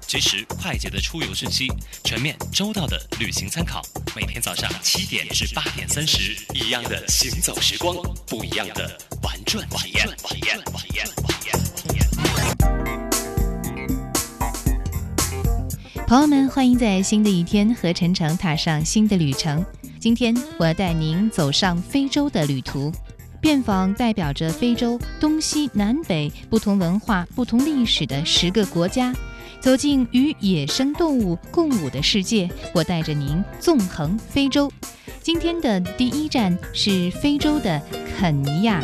及时快捷的出游讯息，全面周到的旅行参考。每天早上七点至八点三十，一样的行走时光，不一样的玩转体验。体验体验体验体验。朋友们，欢迎在新的一天和晨晨踏上新的旅程。今天我要带您走上非洲的旅途，遍访代表着非洲东西南北不同文化、不同历史的十个国家。走进与野生动物共舞的世界，我带着您纵横非洲。今天的第一站是非洲的肯尼亚。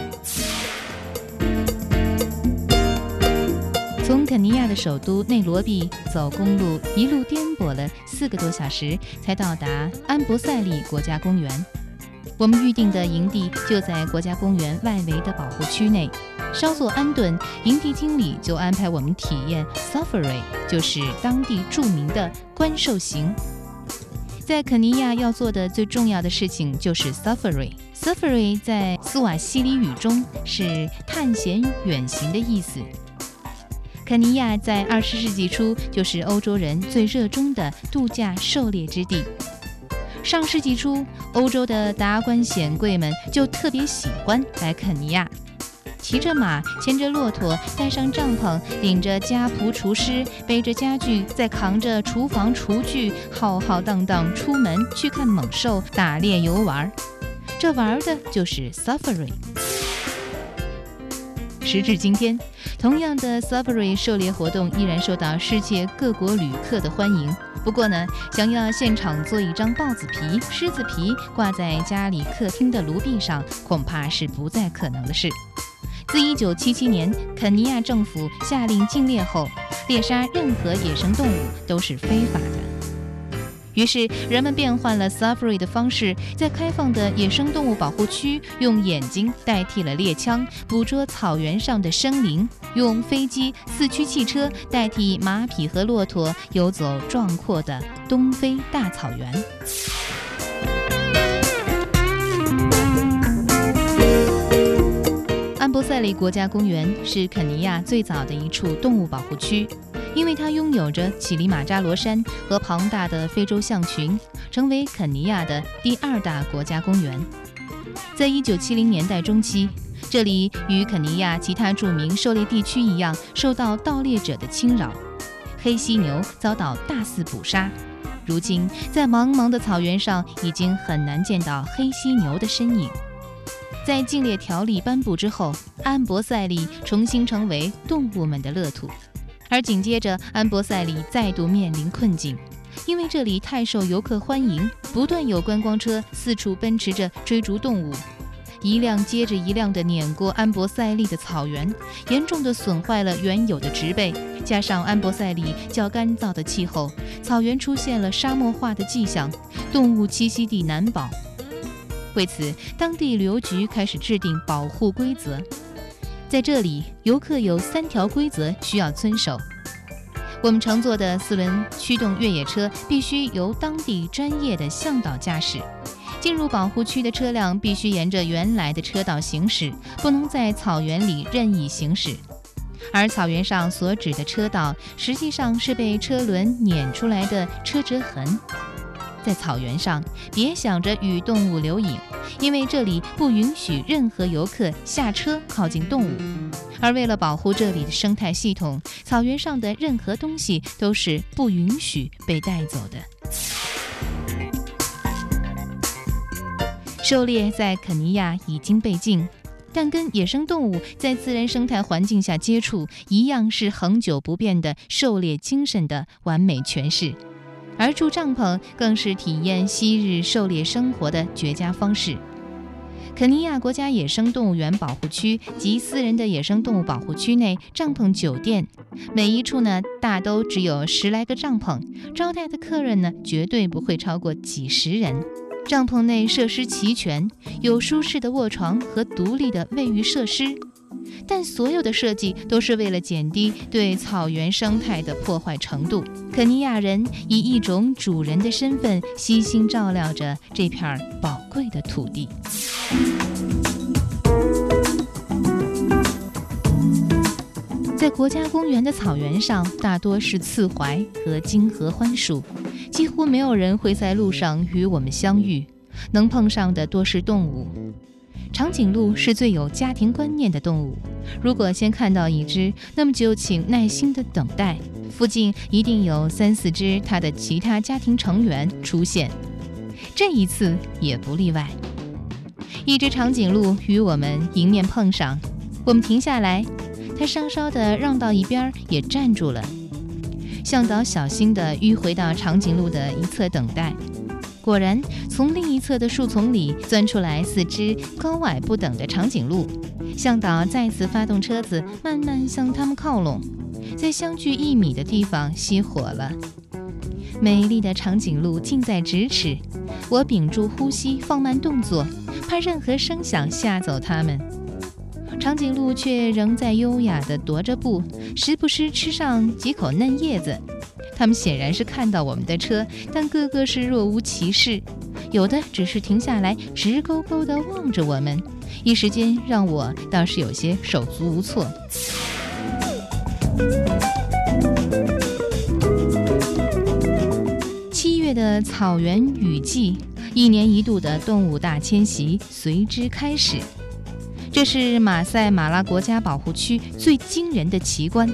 从肯尼亚的首都内罗毕走公路，一路颠簸了四个多小时，才到达安博塞利国家公园。我们预定的营地就在国家公园外围的保护区内。稍作安顿，营地经理就安排我们体验 safari，就是当地著名的观兽行。在肯尼亚要做的最重要的事情就是 safari。safari 在斯瓦西里语中是探险远行的意思。肯尼亚在二十世纪初就是欧洲人最热衷的度假狩猎之地。上世纪初，欧洲的达官显贵们就特别喜欢来肯尼亚。骑着马，牵着骆驼，带上帐篷，领着家仆厨师，背着家具，再扛着厨房厨具，浩浩荡荡出门去看猛兽、打猎、游玩。这玩的就是 safari。时至今天，同样的 safari 狩猎活动依然受到世界各国旅客的欢迎。不过呢，想要现场做一张豹子皮、狮子皮挂在家里客厅的炉壁上，恐怕是不再可能的事。自1977年肯尼亚政府下令禁猎后，猎杀任何野生动物都是非法的。于是，人们变换了 safari 的方式，在开放的野生动物保护区，用眼睛代替了猎枪，捕捉草原上的生灵；用飞机、四驱汽车代替马匹和骆驼，游走壮阔的东非大草原。安博塞利国家公园是肯尼亚最早的一处动物保护区，因为它拥有着乞力马扎罗山和庞大的非洲象群，成为肯尼亚的第二大国家公园。在一九七零年代中期，这里与肯尼亚其他著名狩猎地区一样，受到盗猎者的侵扰，黑犀牛遭到大肆捕杀。如今，在茫茫的草原上，已经很难见到黑犀牛的身影。在禁猎条例颁布之后，安博塞利重新成为动物们的乐土，而紧接着，安博塞利再度面临困境，因为这里太受游客欢迎，不断有观光车四处奔驰着追逐动物，一辆接着一辆地碾过安博塞利的草原，严重的损坏了原有的植被。加上安博塞利较干燥的气候，草原出现了沙漠化的迹象，动物栖息地难保。为此，当地旅游局开始制定保护规则。在这里，游客有三条规则需要遵守：我们乘坐的四轮驱动越野车必须由当地专业的向导驾驶；进入保护区的车辆必须沿着原来的车道行驶，不能在草原里任意行驶。而草原上所指的车道，实际上是被车轮碾出来的车辙痕。在草原上，别想着与动物留影，因为这里不允许任何游客下车靠近动物。而为了保护这里的生态系统，草原上的任何东西都是不允许被带走的。狩猎在肯尼亚已经被禁，但跟野生动物在自然生态环境下接触，一样是恒久不变的狩猎精神的完美诠释。而住帐篷更是体验昔日狩猎生活的绝佳方式。肯尼亚国家野生动物园保护区及私人的野生动物保护区内，帐篷酒店，每一处呢大都只有十来个帐篷，招待的客人呢绝对不会超过几十人。帐篷内设施齐全，有舒适的卧床和独立的卫浴设施。但所有的设计都是为了减低对草原生态的破坏程度。肯尼亚人以一种主人的身份，悉心照料着这片宝贵的土地。在国家公园的草原上，大多是刺槐和金合欢树，几乎没有人会在路上与我们相遇。能碰上的多是动物。长颈鹿是最有家庭观念的动物。如果先看到一只，那么就请耐心的等待，附近一定有三四只它的其他家庭成员出现。这一次也不例外。一只长颈鹿与我们迎面碰上，我们停下来。它稍稍地让到一边，也站住了。向导小心地迂回到长颈鹿的一侧等待。果然，从另一侧的树丛里钻出来四只高矮不等的长颈鹿。向导再次发动车子，慢慢向它们靠拢，在相距一米的地方熄火了。美丽的长颈鹿近在咫尺，我屏住呼吸，放慢动作，怕任何声响吓走它们。长颈鹿却仍在优雅地踱着步，时不时吃上几口嫩叶子。他们显然是看到我们的车，但个个是若无其事，有的只是停下来，直勾勾地望着我们。一时间，让我倒是有些手足无措。七月的草原雨季，一年一度的动物大迁徙随之开始。这是马赛马拉国家保护区最惊人的奇观，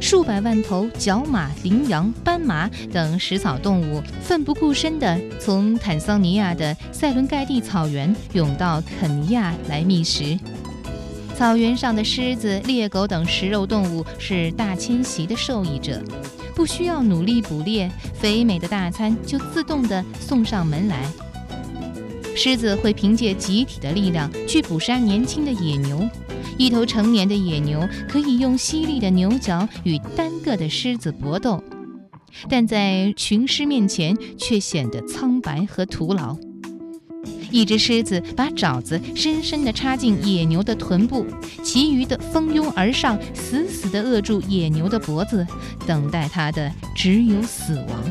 数百万头角马、羚羊、斑马等食草动物奋不顾身地从坦桑尼亚的塞伦盖蒂草原涌到肯尼亚来觅食。草原上的狮子、猎狗等食肉动物是大迁徙的受益者，不需要努力捕猎，肥美的大餐就自动地送上门来。狮子会凭借集体的力量去捕杀年轻的野牛，一头成年的野牛可以用犀利的牛角与单个的狮子搏斗，但在群狮面前却显得苍白和徒劳。一只狮子把爪子深深地插进野牛的臀部，其余的蜂拥而上，死死地扼住野牛的脖子，等待它的只有死亡。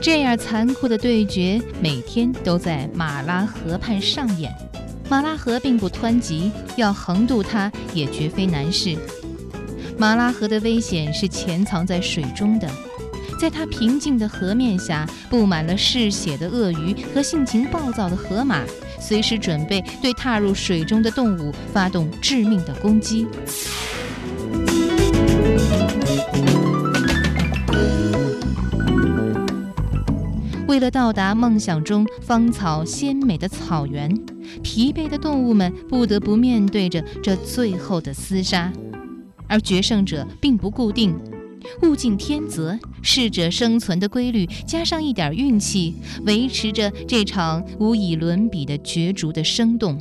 这样残酷的对决每天都在马拉河畔上演。马拉河并不湍急，要横渡它也绝非难事。马拉河的危险是潜藏在水中的，在它平静的河面下，布满了嗜血的鳄鱼和性情暴躁的河马，随时准备对踏入水中的动物发动致命的攻击。为了到达梦想中芳草鲜美的草原，疲惫的动物们不得不面对着这最后的厮杀。而决胜者并不固定，物竞天择，适者生存的规律加上一点运气，维持着这场无以伦比的角逐的生动。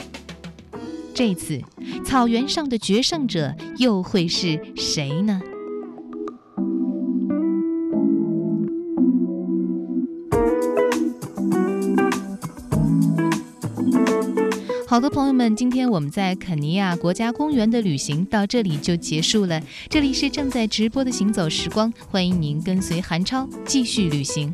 这次，草原上的决胜者又会是谁呢？好的，朋友们，今天我们在肯尼亚国家公园的旅行到这里就结束了。这里是正在直播的行走时光，欢迎您跟随韩超继续旅行。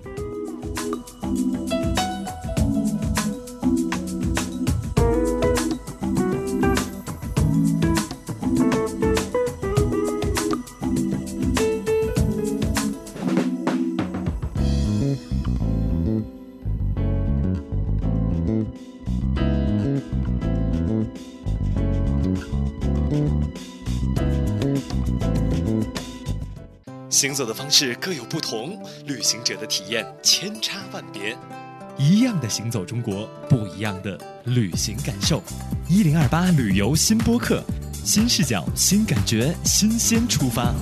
行走的方式各有不同，旅行者的体验千差万别。一样的行走中国，不一样的旅行感受。一零二八旅游新播客，新视角、新感觉、新鲜出发。